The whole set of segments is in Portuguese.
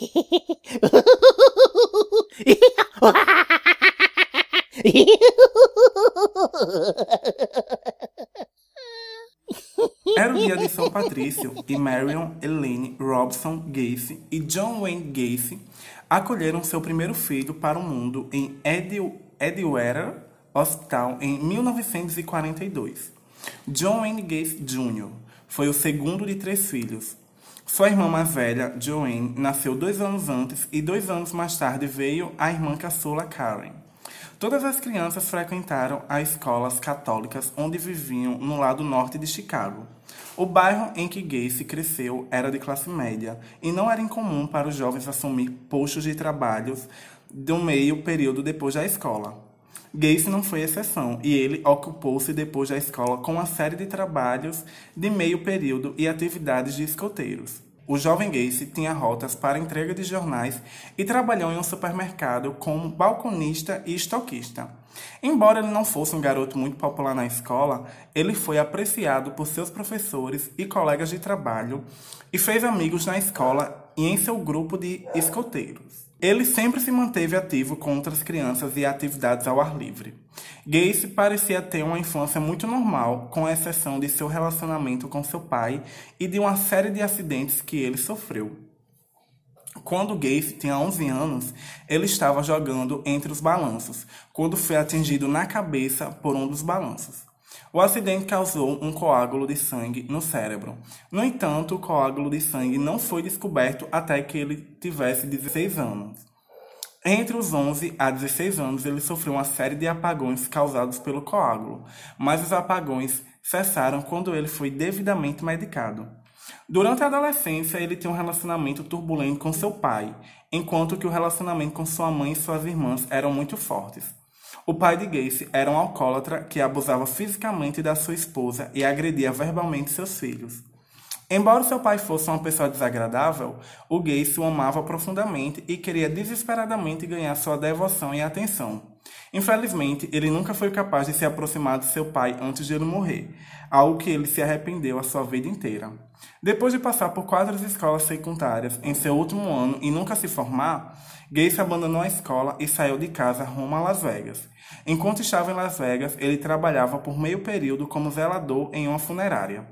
Era o dia de São Patrício e Marion Elaine Robson Gacy e John Wayne Gacy acolheram seu primeiro filho para o mundo em Edgewater Hospital em 1942. John Wayne Gacy Jr. foi o segundo de três filhos. Sua irmã mais velha, Joanne, nasceu dois anos antes e dois anos mais tarde veio a irmã caçula Karen. Todas as crianças frequentaram as escolas católicas onde viviam no lado norte de Chicago. O bairro em que Gacy cresceu era de classe média e não era incomum para os jovens assumir postos de trabalhos do meio período depois da escola. Gacy não foi exceção e ele ocupou-se depois da escola com uma série de trabalhos de meio período e atividades de escoteiros. O jovem Gacy tinha rotas para entrega de jornais e trabalhou em um supermercado como balconista e estoquista. Embora ele não fosse um garoto muito popular na escola, ele foi apreciado por seus professores e colegas de trabalho e fez amigos na escola e em seu grupo de escoteiros. Ele sempre se manteve ativo com outras crianças e atividades ao ar livre. Gacy parecia ter uma infância muito normal, com exceção de seu relacionamento com seu pai e de uma série de acidentes que ele sofreu. Quando Gacy tinha 11 anos, ele estava jogando entre os balanços, quando foi atingido na cabeça por um dos balanços. O acidente causou um coágulo de sangue no cérebro. No entanto, o coágulo de sangue não foi descoberto até que ele tivesse 16 anos. Entre os 11 a 16 anos, ele sofreu uma série de apagões causados pelo coágulo, mas os apagões cessaram quando ele foi devidamente medicado. Durante a adolescência, ele tinha um relacionamento turbulento com seu pai, enquanto que o relacionamento com sua mãe e suas irmãs eram muito fortes. O pai de Gacy era um alcoólatra que abusava fisicamente da sua esposa e agredia verbalmente seus filhos. Embora seu pai fosse uma pessoa desagradável, o Gacy o amava profundamente e queria desesperadamente ganhar sua devoção e atenção. Infelizmente, ele nunca foi capaz de se aproximar de seu pai antes de ele morrer, algo que ele se arrependeu a sua vida inteira. Depois de passar por quatro escolas secundárias em seu último ano e nunca se formar, Gacy abandonou a escola e saiu de casa rumo a Las Vegas. Enquanto estava em Las Vegas, ele trabalhava por meio período como zelador em uma funerária.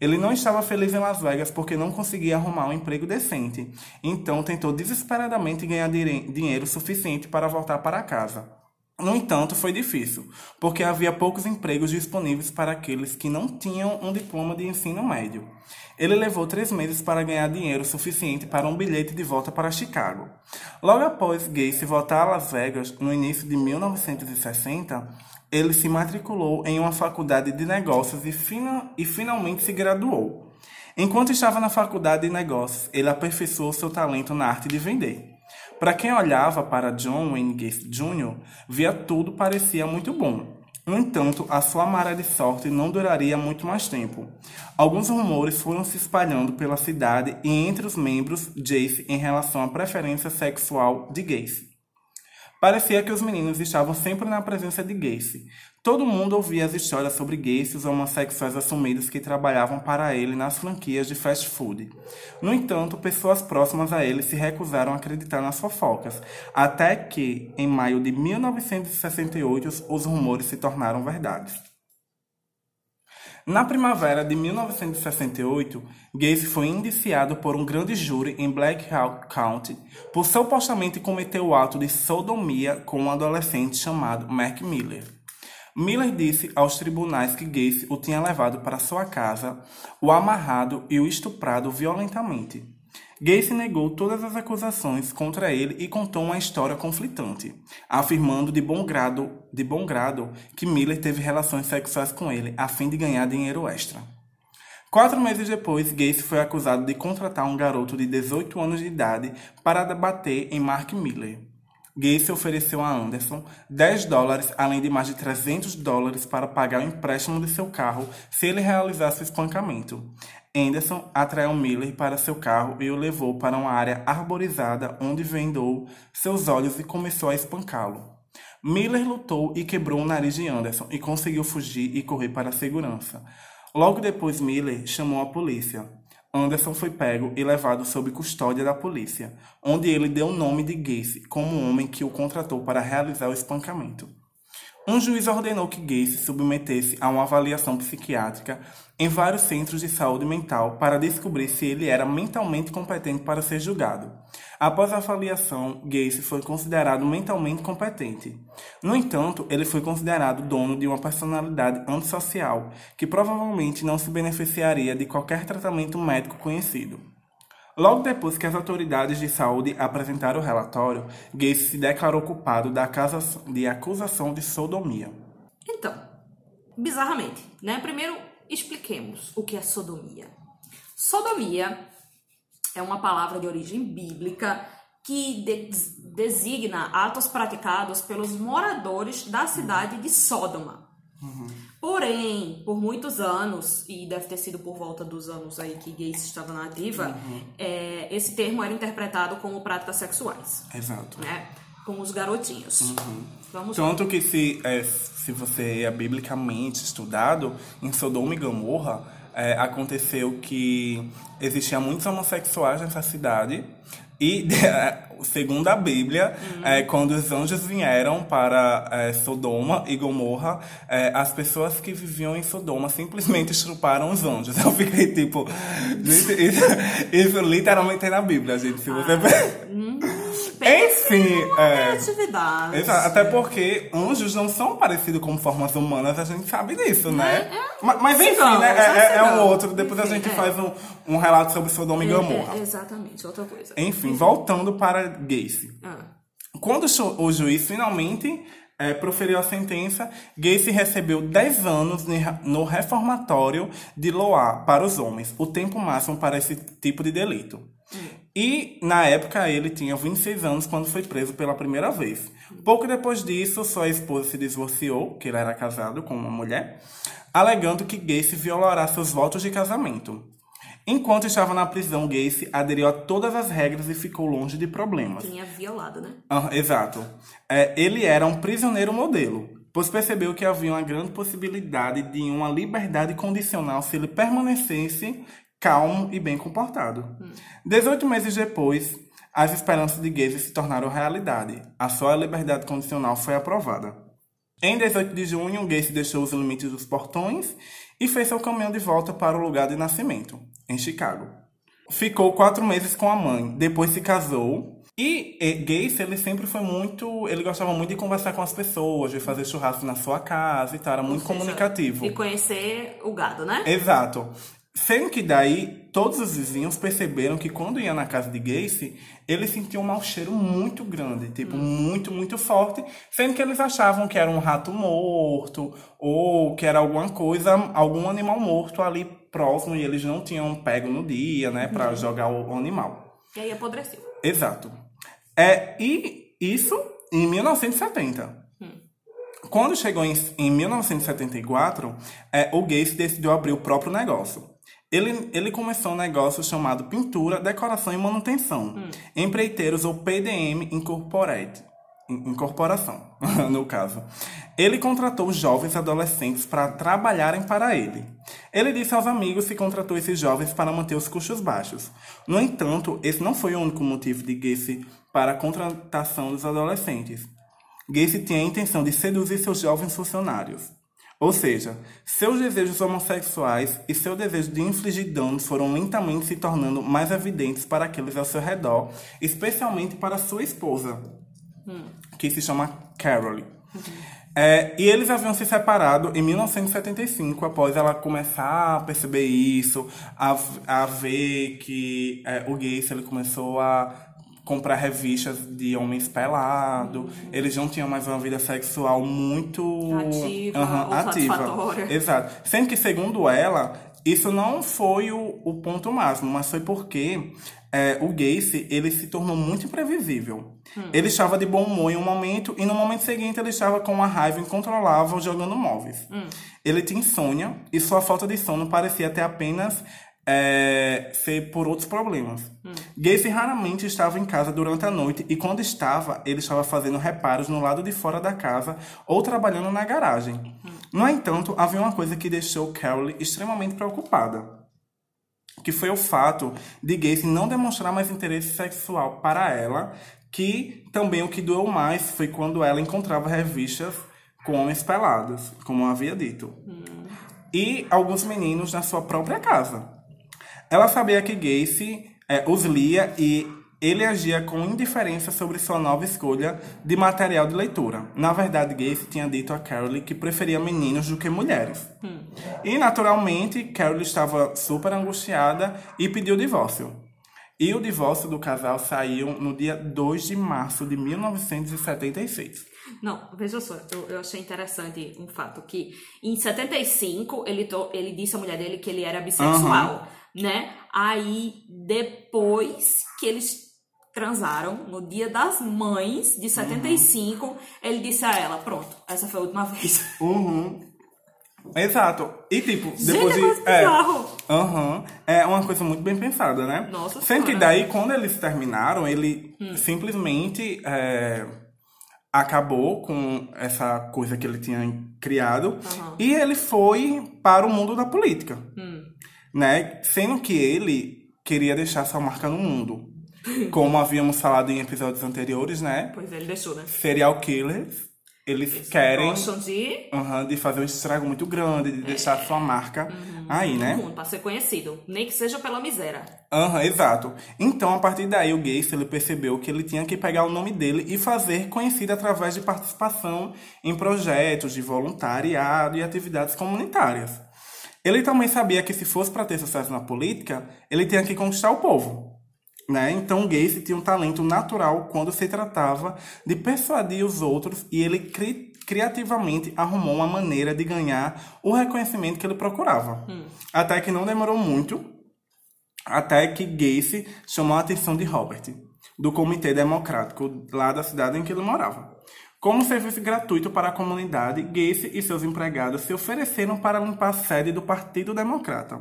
Ele não estava feliz em Las Vegas porque não conseguia arrumar um emprego decente, então tentou desesperadamente ganhar dinheiro suficiente para voltar para casa. No entanto, foi difícil, porque havia poucos empregos disponíveis para aqueles que não tinham um diploma de ensino médio. Ele levou três meses para ganhar dinheiro suficiente para um bilhete de volta para Chicago. Logo após Gacy voltar a Las Vegas, no início de 1960, ele se matriculou em uma faculdade de negócios e, fina, e finalmente se graduou. Enquanto estava na faculdade de negócios, ele aperfeiçoou seu talento na arte de vender. Para quem olhava para John Wayne Gacy Jr., via tudo parecia muito bom. No entanto, a sua maré de sorte não duraria muito mais tempo. Alguns rumores foram se espalhando pela cidade e entre os membros Jace em relação à preferência sexual de Gacy. Parecia que os meninos estavam sempre na presença de Gacy. Todo mundo ouvia as histórias sobre gays e os homossexuais assumidos que trabalhavam para ele nas franquias de fast food. No entanto, pessoas próximas a ele se recusaram a acreditar nas fofocas, até que, em maio de 1968, os rumores se tornaram verdade. Na primavera de 1968, Gacy foi indiciado por um grande júri em Black Hawk County por supostamente cometer o ato de sodomia com um adolescente chamado Mark Miller. Miller disse aos tribunais que Gacy o tinha levado para sua casa, o amarrado e o estuprado violentamente. Gacy negou todas as acusações contra ele e contou uma história conflitante, afirmando de bom grado, de bom grado que Miller teve relações sexuais com ele a fim de ganhar dinheiro extra. Quatro meses depois, Gacy foi acusado de contratar um garoto de 18 anos de idade para debater em Mark Miller. Gacy ofereceu a Anderson 10 dólares, além de mais de 300 dólares para pagar o empréstimo de seu carro se ele realizasse o espancamento. Anderson atraiu Miller para seu carro e o levou para uma área arborizada onde vendou seus olhos e começou a espancá-lo. Miller lutou e quebrou o nariz de Anderson e conseguiu fugir e correr para a segurança. Logo depois, Miller chamou a polícia. Anderson foi pego e levado sob custódia da polícia, onde ele deu o nome de Gacy como o homem que o contratou para realizar o espancamento. Um juiz ordenou que Gacy se submetesse a uma avaliação psiquiátrica em vários centros de saúde mental para descobrir se ele era mentalmente competente para ser julgado. Após a avaliação, Gacy foi considerado mentalmente competente. No entanto, ele foi considerado dono de uma personalidade antissocial, que provavelmente não se beneficiaria de qualquer tratamento médico conhecido. Logo depois que as autoridades de saúde apresentaram o relatório, Gacy se declarou culpado da de acusação de sodomia. Então, bizarramente, né? Primeiro, expliquemos o que é sodomia. Sodomia é uma palavra de origem bíblica que de designa atos praticados pelos moradores da cidade de Sódoma. Uhum. Porém, por muitos anos, e deve ter sido por volta dos anos aí que gays estava na ativa, uhum. é, esse termo era interpretado como práticas sexuais. Exato. Né? Com os garotinhos. Uhum. Vamos Tanto que se, é, se você é biblicamente estudado, em Sodoma e Gomorra, é, aconteceu que existiam muitos homossexuais nessa cidade e, segundo a Bíblia, uhum. é, quando os anjos vieram para é, Sodoma e Gomorra, é, as pessoas que viviam em Sodoma simplesmente estruparam os anjos. Eu fiquei tipo. Isso, isso, isso literalmente é na Bíblia, gente. Se você. Ah, Enfim, é, atividade. Exato, até porque anjos não são parecidos com formas humanas, a gente sabe disso, né? É, é, mas, mas enfim, né? É, é, um outro. Depois enfim, a gente é. faz um, um relato sobre Sodoma e é, Gomorra. exatamente, outra coisa. Enfim, voltando para Gacy. Ah. Quando o juiz finalmente é, proferiu a sentença, Gacy recebeu 10 anos no reformatório de Loa para os homens, o tempo máximo para esse tipo de delito. Hum. E, na época, ele tinha 26 anos quando foi preso pela primeira vez. Pouco depois disso, sua esposa se divorciou, que ele era casado com uma mulher, alegando que Gacy violará seus votos de casamento. Enquanto estava na prisão, Gacy aderiu a todas as regras e ficou longe de problemas. Tinha violado, né? Ah, exato. É, ele era um prisioneiro modelo, pois percebeu que havia uma grande possibilidade de uma liberdade condicional se ele permanecesse calmo e bem comportado. Hum. 18 meses depois, as esperanças de Gacy se tornaram realidade. A sua liberdade condicional foi aprovada. Em 18 de junho, Gacy deixou os limites dos portões e fez seu caminho de volta para o lugar de nascimento, em Chicago. Ficou quatro meses com a mãe, depois se casou. E, e Gacy, ele sempre foi muito. Ele gostava muito de conversar com as pessoas, de fazer churrasco na sua casa e tal. Era muito seja, comunicativo. E conhecer o gado, né? Exato. Sendo que daí todos os vizinhos perceberam que quando ia na casa de Gacy, ele sentia um mau cheiro muito grande, tipo, hum. muito, muito forte, sendo que eles achavam que era um rato morto ou que era alguma coisa, algum animal morto ali próximo e eles não tinham pego no dia, né, para uhum. jogar o animal. E aí apodreceu. Exato. É, e isso em 1970. Hum. Quando chegou em, em 1974, é, o Gacy decidiu abrir o próprio negócio. Ele, ele começou um negócio chamado Pintura, Decoração e Manutenção, hum. Empreiteiros ou PDM Incorporated. Incorporação, no caso. Ele contratou jovens adolescentes para trabalharem para ele. Ele disse aos amigos que contratou esses jovens para manter os custos baixos. No entanto, esse não foi o único motivo de Gacy para a contratação dos adolescentes. Gacy tinha a intenção de seduzir seus jovens funcionários. Ou seja, seus desejos homossexuais e seu desejo de infligir danos foram lentamente se tornando mais evidentes para aqueles ao seu redor, especialmente para sua esposa, hum. que se chama Carol. Uhum. É, e eles haviam se separado em 1975, após ela começar a perceber isso, a, a ver que é, o Gacy ele começou a comprar revistas de homens pelados. Uhum. Eles não tinham mais uma vida sexual muito ativa, uhum, ativa. Exato. Sendo que, segundo ela, isso não foi o, o ponto máximo, mas foi porque é, o Gacy ele se tornou muito imprevisível. Hum. Ele estava de bom humor em um momento e no momento seguinte ele estava com uma raiva incontrolável jogando móveis. Hum. Ele tinha insônia e sua falta de sono parecia ter apenas é, ser por outros problemas. Hum. Gacy raramente estava em casa durante a noite e quando estava, ele estava fazendo reparos no lado de fora da casa ou trabalhando na garagem. Hum. No entanto, havia uma coisa que deixou Carol extremamente preocupada. que foi o fato de Gacy não demonstrar mais interesse sexual para ela, que também o que doeu mais foi quando ela encontrava revistas com homens pelados, como havia dito. E alguns meninos na sua própria casa. Ela sabia que Gacy é, os lia e ele agia com indiferença sobre sua nova escolha de material de leitura. Na verdade, Gacy tinha dito a Carol que preferia meninos do que mulheres. E, naturalmente, Carol estava super angustiada e pediu o divórcio. E o divórcio do casal saiu no dia 2 de março de 1976. Não, veja só, eu, eu achei interessante um fato que em 75 ele, to, ele disse à mulher dele que ele era bissexual, né? Aí depois que eles transaram, no dia das mães de 75, ele disse a ela: Pronto, essa foi a última vez. Uhum. Exato. E tipo, Gente, depois é de. É. Aham. é uma coisa muito bem pensada, né? Nossa Sendo que daí, quando eles terminaram, ele Hum. simplesmente é, acabou com essa coisa que ele tinha criado Aham. e ele foi para o mundo da política. Hum. Né? Sendo que ele queria deixar sua marca no mundo. Como havíamos falado em episódios anteriores, né? Pois é, ele deixou, né? Serial killers, eles querem Gostam de. Aham, de fazer um estrago muito grande, de deixar sua marca Uhum. aí, né? mundo, pra ser conhecido. Nem que seja pela miséria. Aham, exato. Então, a partir daí, o Gacy ele percebeu que ele tinha que pegar o nome dele e fazer conhecido através de participação em projetos de voluntariado e atividades comunitárias. Ele também sabia que se fosse para ter sucesso na política, ele tinha que conquistar o povo. Né? Então, Gacy tinha um talento natural quando se tratava de persuadir os outros e ele cri- criativamente arrumou uma maneira de ganhar o reconhecimento que ele procurava. Até que não demorou muito, até que Gacy chamou a atenção de Robert, do Comitê Democrático lá da cidade em que ele morava. Como serviço gratuito para a comunidade, Gacy e seus empregados se ofereceram para limpar a sede do Partido Democrata.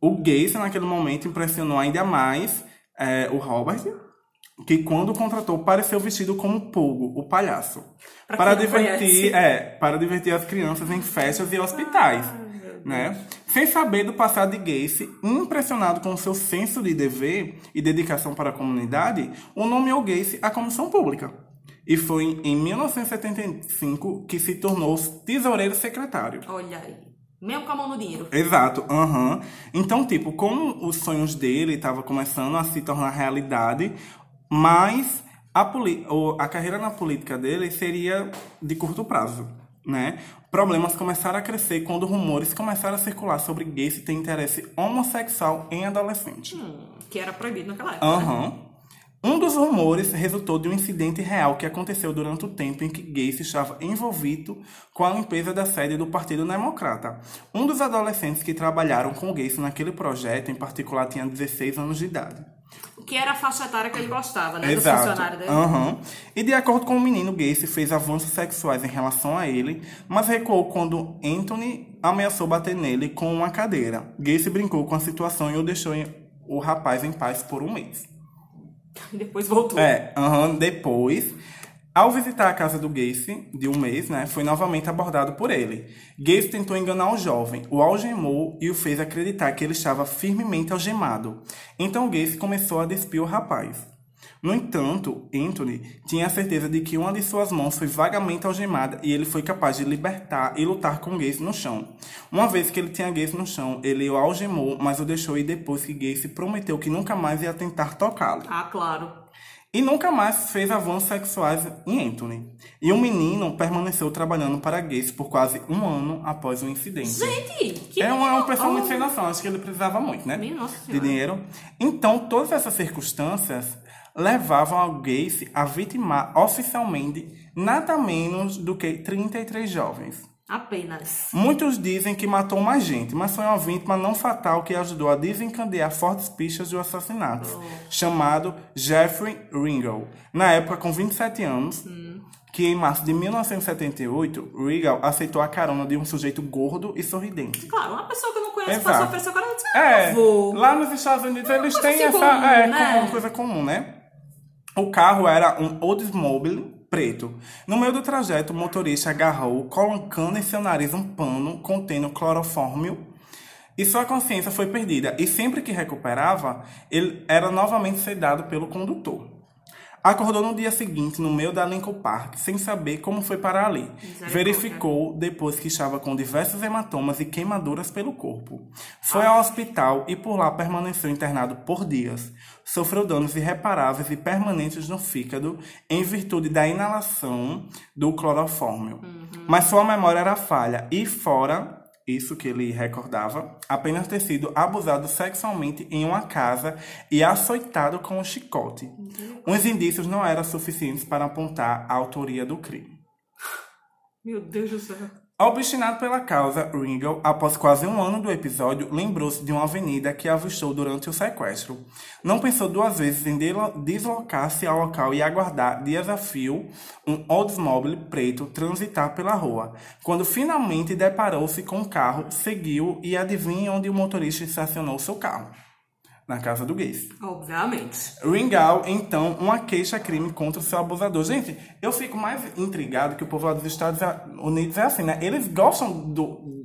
O Gacy, naquele momento, impressionou ainda mais eh, o Robert, que quando o contratou pareceu vestido como Pogo, o palhaço. Pra para divertir, é, para divertir as crianças em festas e hospitais. né? Sem saber do passado de Gacy, impressionado com seu senso de dever e dedicação para a comunidade, o nomeou Gacy à comissão pública. E foi em 1975 que se tornou tesoureiro secretário. Olha aí. Mesmo com a mão no dinheiro. Exato, aham. Então, tipo, como os sonhos dele estavam começando a se tornar realidade, mas a, a carreira na política dele seria de curto prazo, né? Problemas começaram a crescer quando rumores começaram a circular sobre Gacy ter interesse homossexual em adolescente. Hum, que era proibido naquela época. Aham. Um dos rumores resultou de um incidente real que aconteceu durante o tempo em que Gacy estava envolvido com a limpeza da sede do Partido Democrata. Um dos adolescentes que trabalharam com Gacy naquele projeto, em particular, tinha 16 anos de idade. Que era a faixa etária que ele gostava, né? Do Exato. funcionário dele. Aham. E de acordo com o menino, Gacy fez avanços sexuais em relação a ele, mas recuou quando Anthony ameaçou bater nele com uma cadeira. Gacy brincou com a situação e o deixou o rapaz em paz por um mês. Depois voltou. É, aham, depois, ao visitar a casa do Gacy, de um mês, né, foi novamente abordado por ele. Gacy tentou enganar o jovem, o algemou e o fez acreditar que ele estava firmemente algemado. Então Gacy começou a despir o rapaz. No entanto, Anthony tinha a certeza de que uma de suas mãos foi vagamente algemada e ele foi capaz de libertar e lutar com Gacy no chão. Uma vez que ele tinha Gacy no chão, ele o algemou, mas o deixou ir depois que Gacy prometeu que nunca mais ia tentar tocá-lo. Ah, claro. E nunca mais fez avanços sexuais em Anthony. E o menino permaneceu trabalhando para Gacy por quase um ano após o incidente. Gente, que é uma, uma pessoa muito Oh, sem noção, acho que ele precisava muito, né? Minha nossa De dinheiro. Então, todas essas circunstâncias levavam ao Gacy a vitimar oficialmente nada menos do que 33 jovens. Apenas. Muitos dizem que matou mais gente, mas foi uma vítima não fatal que ajudou a desencadear fortes pistas de assassinatos, chamado Jeffrey Ringel. Na época, com 27 anos, que em março de 1978, Ringel aceitou a carona de um sujeito gordo e sorridente. Claro, uma pessoa que eu não conheço Exato. passou a o cara disse, ah, É, vou. lá nos Estados Unidos eles têm assim essa comum, é, né? coisa comum, né? O carro era um Oldsmobile preto. No meio do trajeto, o motorista agarrou, colocando em seu nariz um pano contendo clorofórmio e sua consciência foi perdida. E sempre que recuperava, ele era novamente sedado pelo condutor. Acordou no dia seguinte, no meio da Lincoln Park, sem saber como foi parar ali. Verificou depois que estava com diversos hematomas e queimaduras pelo corpo. Foi ao hospital e por lá permaneceu internado por dias. Sofreu danos irreparáveis e permanentes no fígado em virtude da inalação do clorofórmio. Mas sua memória era falha e fora isso que ele recordava, apenas ter sido abusado sexualmente em uma casa e açoitado com um chicote. Os indícios não eram suficientes para apontar a autoria do crime. Meu Deus do céu. Obstinado pela causa, Ringo, após quase um ano do episódio, lembrou-se de uma avenida que avistou durante o sequestro. Não pensou duas vezes em deslocar-se ao local e aguardar dias a fio um Oldsmobile preto transitar pela rua. Quando finalmente deparou-se com o carro, seguiu e adivinha onde o motorista estacionou seu carro. Na casa do Gacy. Obviamente. Ringal, então, uma queixa-crime contra o seu abusador. Gente, eu fico mais intrigado que o povo lá dos Estados Unidos é assim, né? Eles gostam do.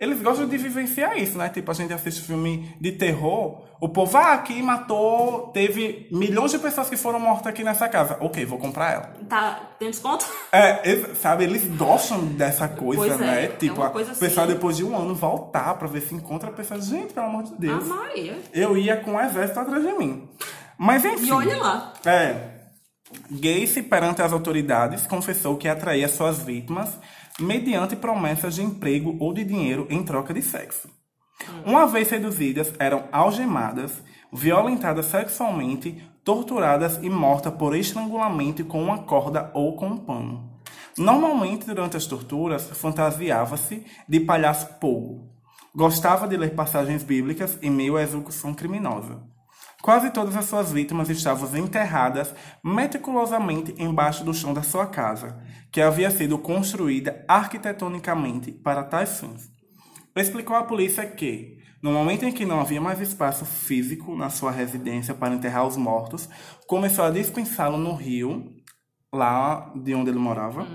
Eles gostam de vivenciar isso, né? Tipo, a gente assiste filme de terror, o povo, ah, aqui matou, teve milhões de pessoas que foram mortas aqui nessa casa. Ok, vou comprar ela. Tá, tem desconto? É, eles- sabe, eles gostam dessa coisa, Pois é, né? é Tipo, uma a coisa pessoa assim. depois de um ano voltar pra ver se encontra a pessoa. Gente, pelo amor de A Deus. Maria. Eu ia com o exército atrás de mim. Mas enfim. E olha lá. É. Gacy, perante as autoridades, confessou que atraía suas vítimas mediante promessas de emprego ou de dinheiro em troca de sexo. Uma vez seduzidas, eram algemadas, violentadas sexualmente, torturadas e mortas por estrangulamento com uma corda ou com um pano. Normalmente, durante as torturas, fantasiava-se de palhaço pogo. Gostava de ler passagens bíblicas em meio à execução criminosa. Quase todas as suas vítimas estavam enterradas meticulosamente embaixo do chão da sua casa, que havia sido construída arquitetonicamente para tais fins. Explicou à polícia que, no momento em que não havia mais espaço físico na sua residência para enterrar os mortos, começou a dispensá-lo no rio, lá de onde ele morava.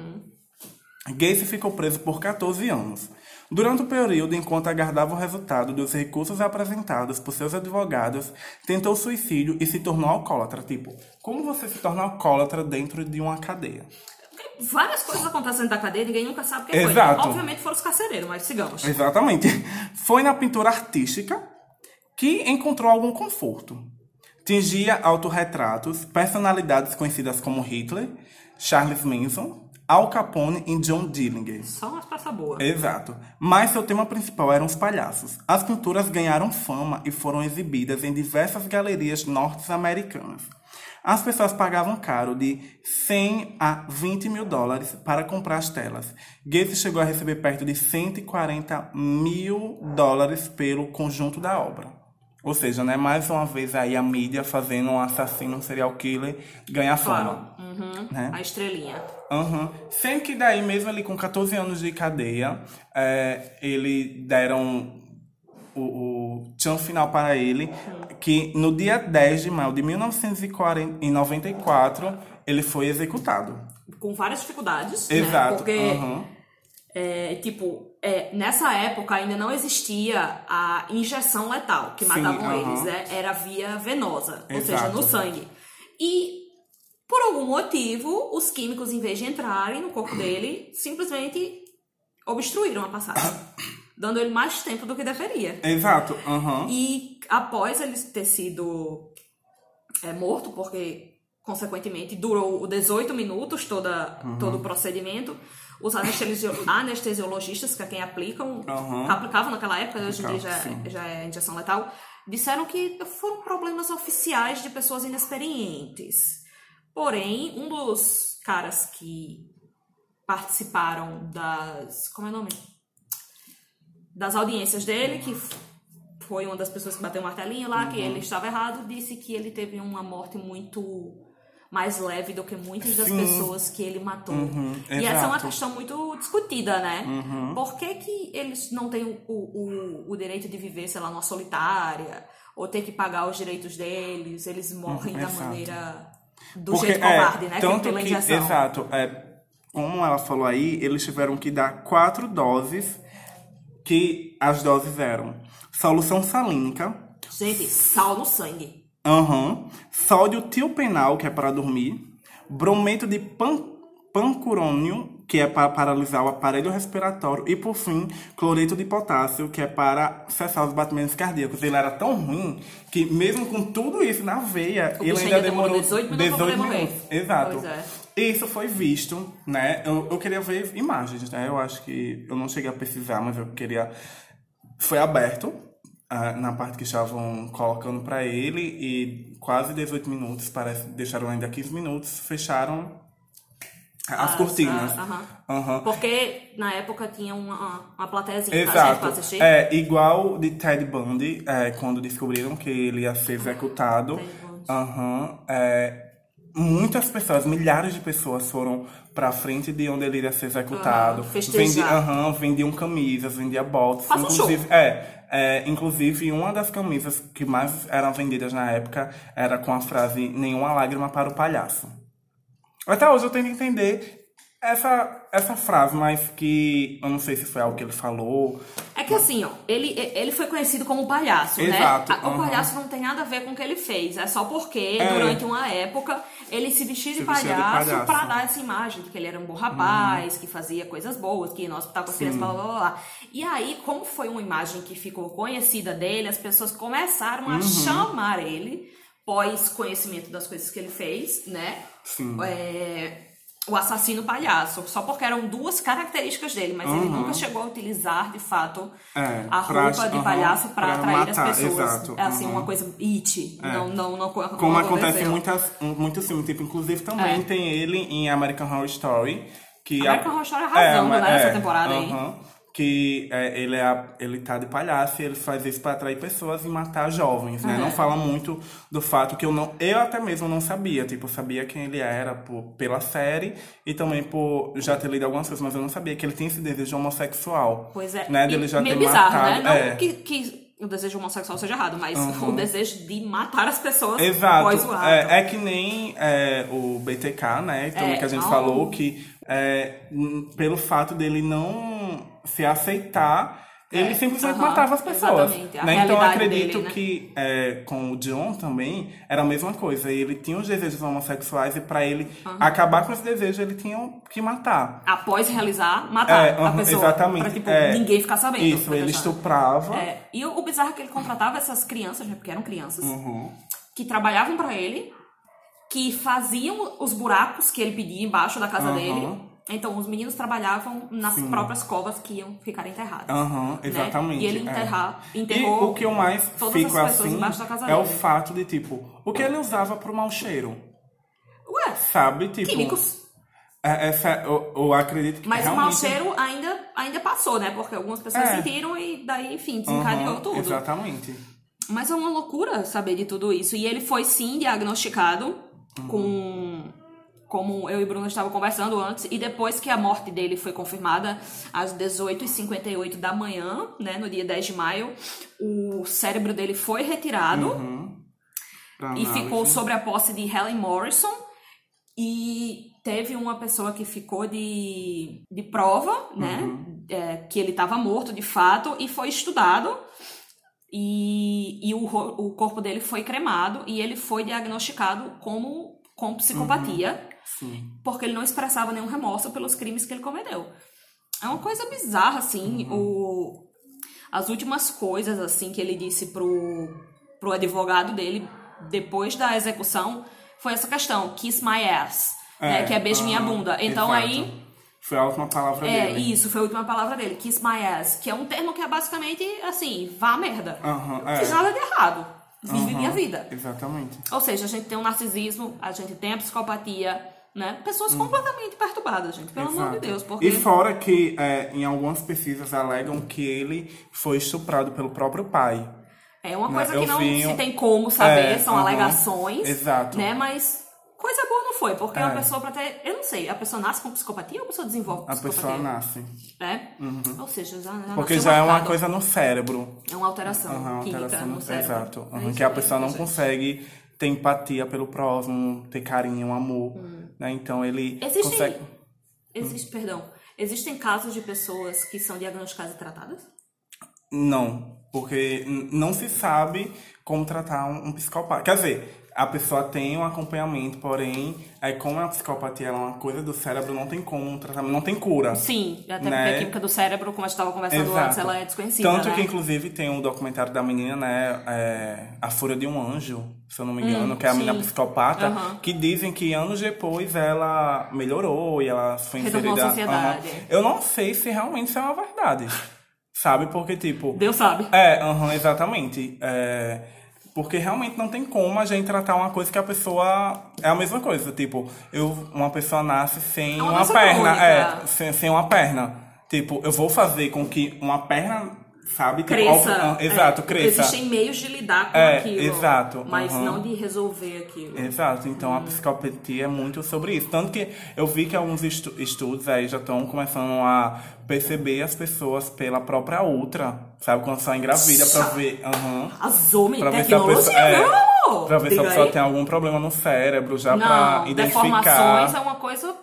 Gacy ficou preso por 14 anos. Durante o período, enquanto aguardava o resultado dos recursos apresentados por seus advogados, tentou suicídio e se tornou alcoólatra. Tipo, como você se torna alcoólatra dentro de uma cadeia? Várias coisas acontecem dentro da cadeia, ninguém nunca sabe o que Exato. foi. Obviamente foram os carcereiros, mas sigamos. Exatamente. Foi na pintura artística que encontrou algum conforto. Tingia autorretratos, personalidades conhecidas como Hitler, Charles Manson, Al Capone e John Dillinger. Só umas peças boas. Exato. Mas seu tema principal eram os palhaços. As pinturas ganharam fama e foram exibidas em diversas galerias norte-americanas. As pessoas pagavam caro de 100 a 20 mil dólares para comprar as telas. Gates chegou a receber perto de 140 mil dólares pelo conjunto da obra. Ou seja, né, mais uma vez aí a mídia fazendo um assassino, um serial killer ganhar fama. Uhum. Né? A estrelinha. Aham. Sendo que daí, mesmo ali com 14 anos de cadeia, é, ele deram o, o tchan final para ele, que no dia 10 de maio de 1994, ele foi executado. Com várias dificuldades. Exato. Né? Porque, aham. É, tipo, é, nessa época ainda não existia a injeção letal que Sim, matavam aham. eles, né? Era via venosa, ou seja, Exato. no sangue. E por algum motivo, os químicos, em vez de entrarem no corpo dele, simplesmente obstruíram a passagem, dando ele mais tempo do que deveria. Exato. aham. E após ele ter sido é, morto, porque consequentemente durou 18 minutos toda, Uhum. todo o procedimento, os anestesio- anestesiologistas, que é quem aplicam, Uhum. aplicavam naquela época, hoje em dia já, é- já é injeção letal, disseram que foram problemas oficiais de pessoas inexperientes. Porém, um dos caras que participaram das. Como é o nome? Das audiências dele, que foi uma das pessoas que bateu o martelinho lá, que Uhum. ele estava errado, disse que ele teve uma morte muito mais leve do que muitas das Sim. pessoas que ele matou. Uhum, E essa é uma questão muito discutida, né? Uhum. Por que, que eles não têm o, o, o direito de viver, sei lá, numa solitária? Ou ter que pagar os direitos deles? Eles morrem da Uhum, exato. maneira do Porque, jeito é, covarde, né? Que é Tanto pela que, injeção. exato. É, como ela falou aí, eles tiveram que dar quatro doses, que as doses eram solução salínica, Gente, sal no sangue. Aham, sódio tiopenal, que é para dormir, brometo de pan, pancurônio, que é para paralisar o aparelho respiratório, e por fim, cloreto de potássio, que é para cessar os batimentos cardíacos. Ele era tão ruim que, mesmo com tudo isso na veia, O ele ainda demorou demorou 18 minutos pra poder morrer. minutos. Exato. Pois é. Isso foi visto, né? Eu, eu queria ver imagens, né? Eu acho que eu não cheguei a pesquisar, mas eu queria. Foi aberto na parte que estavam colocando pra ele e quase 18 minutos, parece, deixaram ainda 15 minutos, fecharam as As- cortinas. ah, aham. Aham. Porque na época tinha uma, uma plateiazinha Exato. pra assistir. É igual de Ted Bundy, é, quando descobriram que ele ia ser executado. Aham, é, muitas pessoas, milhares de pessoas foram pra frente de onde ele ia ser executado. Festejar. Vendi- aham, vendiam camisas, vendia botas. Faça um inclusive, é, é, inclusive, uma das camisas que mais eram vendidas na época era com a frase Nenhuma lágrima para o palhaço. Até hoje eu tento entender essa, essa frase, mas que eu não sei se foi algo que ele falou. É que assim, ó, ele, ele foi conhecido como palhaço, Exato, né? O palhaço não tem nada a ver com o que ele fez. É só porque, É. durante uma época, ele se vestia de Se vestia de palhaço, palhaço. Uhum. pra dar essa imagem de que ele era um bom rapaz, que fazia coisas boas, que no hospital com as crianças, blá, blá, blá. E aí, como foi uma imagem que ficou conhecida dele, as pessoas começaram Uhum. a chamar ele, pós conhecimento das coisas que ele fez, né? Sim. É, o assassino palhaço, só porque eram duas características dele, mas ele Uhum. nunca chegou a utilizar de fato É, a pra- roupa de palhaço pra pra atrair matar, as pessoas. exato, É assim, uhum. uma coisa it. Não, não, não, não Como acontece em muitas, muitos filmes, tipo, inclusive também É. tem ele em American Horror Story. Que American Horror Story arrasando, mas- né, nessa temporada aí. Que é, ele, é, a- ele tá de palhaço e ele faz isso pra atrair pessoas e matar jovens, né? É. Não fala muito do fato que eu não... Eu até mesmo não sabia, tipo, eu sabia quem ele era por, pela série e também por já ter lido algumas coisas, mas eu não sabia que ele tinha esse desejo homossexual. Pois é. Né? E Dele já meio ter bizarro, matado. né? Não é. que, que o desejo homossexual seja errado, mas Uhum. o desejo de matar as pessoas Exato. após o ato. É, é que nem é, o BTK, né? Também É, que a gente não. falou que é, pelo fato dele não se aceitar, ele É, simplesmente aham, matava as pessoas. exatamente, a Né? Então eu acredito dele, né? que é, com o John também era a mesma coisa. Ele tinha os desejos homossexuais e pra ele acabar com esse desejo ele tinha que matar. Após realizar, matar É, a aham, pessoa. exatamente, Pra, tipo, é. ninguém ficar sabendo. Isso, ele estuprava. É, e o, o bizarro é que ele contratava essas crianças, né, porque eram crianças, Uhum. que trabalhavam pra ele, que faziam os buracos que ele pedia embaixo da casa dele. Então, os meninos trabalhavam nas próprias covas que iam ficar enterradas. Aham, né? exatamente. E ele é. enterrar, E enterrou o que eu mais fico assim é o fato de, tipo, o que ele usava pro mau cheiro, Ué, sabe? Tipo, químicos. É, essa, eu, eu acredito que Mas o realmente... mau cheiro ainda, ainda passou, né? Porque algumas pessoas É. sentiram e daí, enfim, desencadeou Aham, tudo. Exatamente. Mas é uma loucura saber de tudo isso. E ele foi sim diagnosticado com. Como eu e Bruno estavam conversando antes, e depois que a morte dele foi confirmada, às 18h58 da manhã, né, no dia 10 de maio, o cérebro dele foi retirado Pra e ficou sobre a posse de Helen Morrison. E teve uma pessoa que ficou de, de prova, né? Uhum. é, que ele estava morto de fato, e foi estudado. E, e o, o corpo dele foi cremado e ele foi diagnosticado como com psicopatia, Sim. porque ele não expressava nenhum remorso pelos crimes que ele cometeu. É uma coisa bizarra, assim, o, as últimas coisas, assim, que ele disse pro, pro advogado dele depois da execução foi essa questão, kiss my ass, né, que é beijo minha aham, bunda. Então exato. aí Foi a última palavra é, dele. isso, foi a última palavra dele, kiss my ass, que é um termo que é basicamente assim, vá merda. Aham, Não é. fiz nada de errado. Vive Aham, minha vida. Exatamente. Ou seja, a gente tem um narcisismo, a gente tem a psicopatia, né? Hum. Pessoas completamente perturbadas, gente, pelo amor de Exato. Deus. Porque E fora que é, em algumas pesquisas alegam que ele foi estuprado pelo próprio pai. é uma né, coisa eu que não vi se tem como saber, É, são aham, alegações. exato. Né? Mas coisa boa foi, porque É. uma pessoa pra ter. Eu não sei, a pessoa nasce com psicopatia ou a pessoa desenvolve A psicopatia? pessoa nasce. É? Ou seja, já, já Porque já é uma marcado. coisa no cérebro. É uma alteração química alteração no no- cérebro. Exato. É aham, isso que a pessoa não consegue ter empatia pelo próximo, ter carinho, amor. Né? Então ele Existem, consegue. existe, perdão, existem casos de pessoas que são diagnosticadas e tratadas? Não, porque não se sabe como tratar um, um psicopata. Quer dizer, a pessoa tem um acompanhamento, porém, aí como a psicopatia é uma coisa do cérebro, não tem como um tratamento, não tem cura. Sim, até Né? porque a química do cérebro, como a gente estava conversando Exato. antes, ela é desconhecida, Tanto né? que, inclusive, tem um documentário da menina, né? é, a Fúria de um Anjo, se eu não me engano, que é a Hum, sim. menina psicopata, Aham. que dizem que anos depois ela melhorou e ela foi inserida. Aham. Eu não sei se realmente isso é uma verdade. Sabe? Porque, tipo. Deus sabe. É, aham, exatamente. É, porque realmente não tem como a gente tratar uma coisa que a pessoa. É a mesma coisa. Tipo, eu, uma pessoa nasce sem É uma uma, perna. crônica. É, sem, sem uma perna. Tipo, eu vou fazer com que uma perna, sabe? Tipo, Cresça. algo- ah, exato, é, cresça. Existem meios de lidar com É, aquilo. exato, Mas uhum. não de resolver aquilo. Exato, então Hum. a psicopatia é muito sobre isso. Tanto que eu vi que alguns estu- estudos aí já estão começando a perceber as pessoas pela própria ultra, sabe? Quando só engravida pra ver. menina. Pra ver se a pessoa, é, pra ver se a Diga pessoa aí. tem algum problema no cérebro, já Não, pra deformações identificar. é uma coisa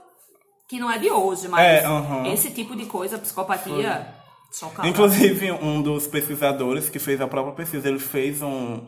que não é de hoje, mas É, aham. esse tipo de coisa, psicopatia, chocada. Inclusive, um dos pesquisadores que fez a própria pesquisa, ele fez um,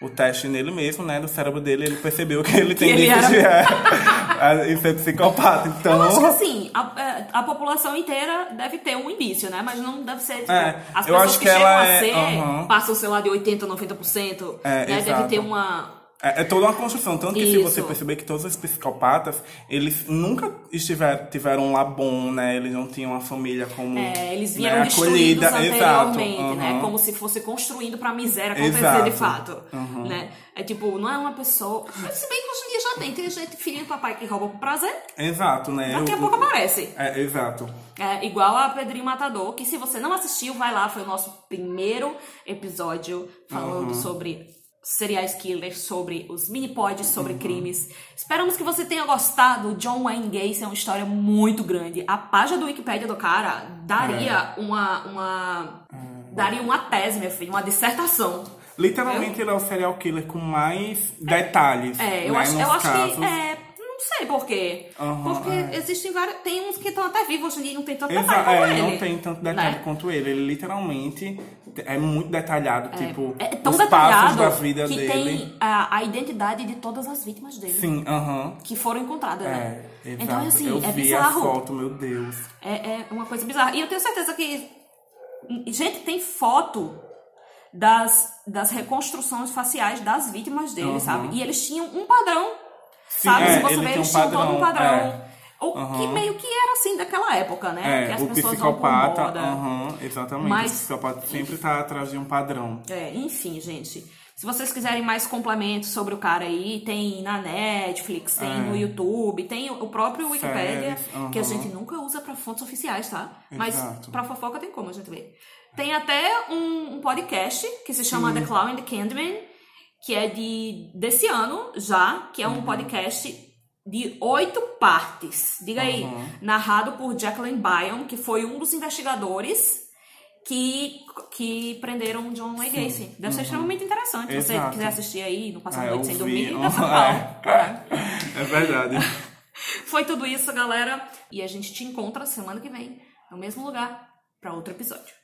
o teste nele mesmo, né? Do cérebro dele, ele percebeu que ele tem ele déficit de é, ser psicopata. Então, Eu acho que assim, a, é, a população inteira deve ter um indício, né? Mas não deve ser, tipo, É, as eu pessoas acho que, que chegam ela a é- ser, aham. passam, sei lá, de 80%, 90%, É, né? Deve exato. ter uma... É, é toda uma construção. Tanto que se Isso. você perceber que todos os psicopatas, eles nunca estiver, tiveram um lá bom, né? Eles não tinham uma família como. é, eles né, vieram destruídos acolhida. anteriormente, Exato. né? aham. Como se fosse construindo pra miséria acontecer Exato. de fato, Uhum. né? É tipo, não é uma pessoa... Mas se bem que hoje em dia já tem, tem gente, filho do papai que rouba por prazer, Exato, né? daqui a Eu- pouco aparece. É, exato. É, igual a Pedrinho Matador, que se você não assistiu, vai lá, foi o nosso primeiro episódio falando Uhum. sobre serial killers, sobre os mini-pods, Uhum. sobre crimes. Esperamos que você tenha gostado. John Wayne Gacy é uma história muito grande. A página do Wikipedia do cara daria É. uma, uma daria uma tese, meu filho, uma dissertação. Literalmente, ele é o serial killer com mais detalhes. É, eu né, acho, eu acho que é, sei por quê. Aham, Porque é. existem vários, tem uns que estão até vivos hoje em dia e não tem tanto Exa- detalhe como é, ele. não tem tanto detalhe né? quanto ele. Ele literalmente é muito detalhado, tipo, É tão os detalhado passos da vida que dele. tem a, a identidade de todas as vítimas dele. Sim, aham. Que foram encontradas, né? É, exato. Então, assim, eu é vi bizarro. a foto, meu Deus. É, é uma coisa bizarra. E eu tenho certeza que. Gente, tem foto das, das reconstruções faciais das vítimas dele, Uhum. sabe? E eles tinham um padrão. Sim, sabe? é, Se você tem eles um tinham todo um padrão, é. O que Uhum. meio que era assim daquela época, né? É, que as o pessoas psicopata, aham, exatamente. Mas- o psicopata sempre tá atrás de um padrão. É, enfim, gente. Se vocês quiserem mais complementos sobre o cara aí, tem na Netflix, tem É. no YouTube, tem o próprio Wikipedia, Séries, aham. que a gente nunca usa pra fontes oficiais, tá? Mas Exato. pra fofoca tem como a gente ver. Tem até um, um podcast que se chama The Clown and the Candyman, que é de desse ano já, que é Uhum. um podcast de oito partes. Diga aí, Uhum. narrado por Jacqueline Byron, que foi um dos investigadores que, que prenderam John Wayne Gacy. Deve ser extremamente interessante. Se você Uhum. Exato. quiser assistir aí, no passar Ah, noite sem dormir, Uhum. dá. É. É verdade. Foi tudo isso, galera. E a gente te encontra semana que vem, no mesmo lugar, para outro episódio.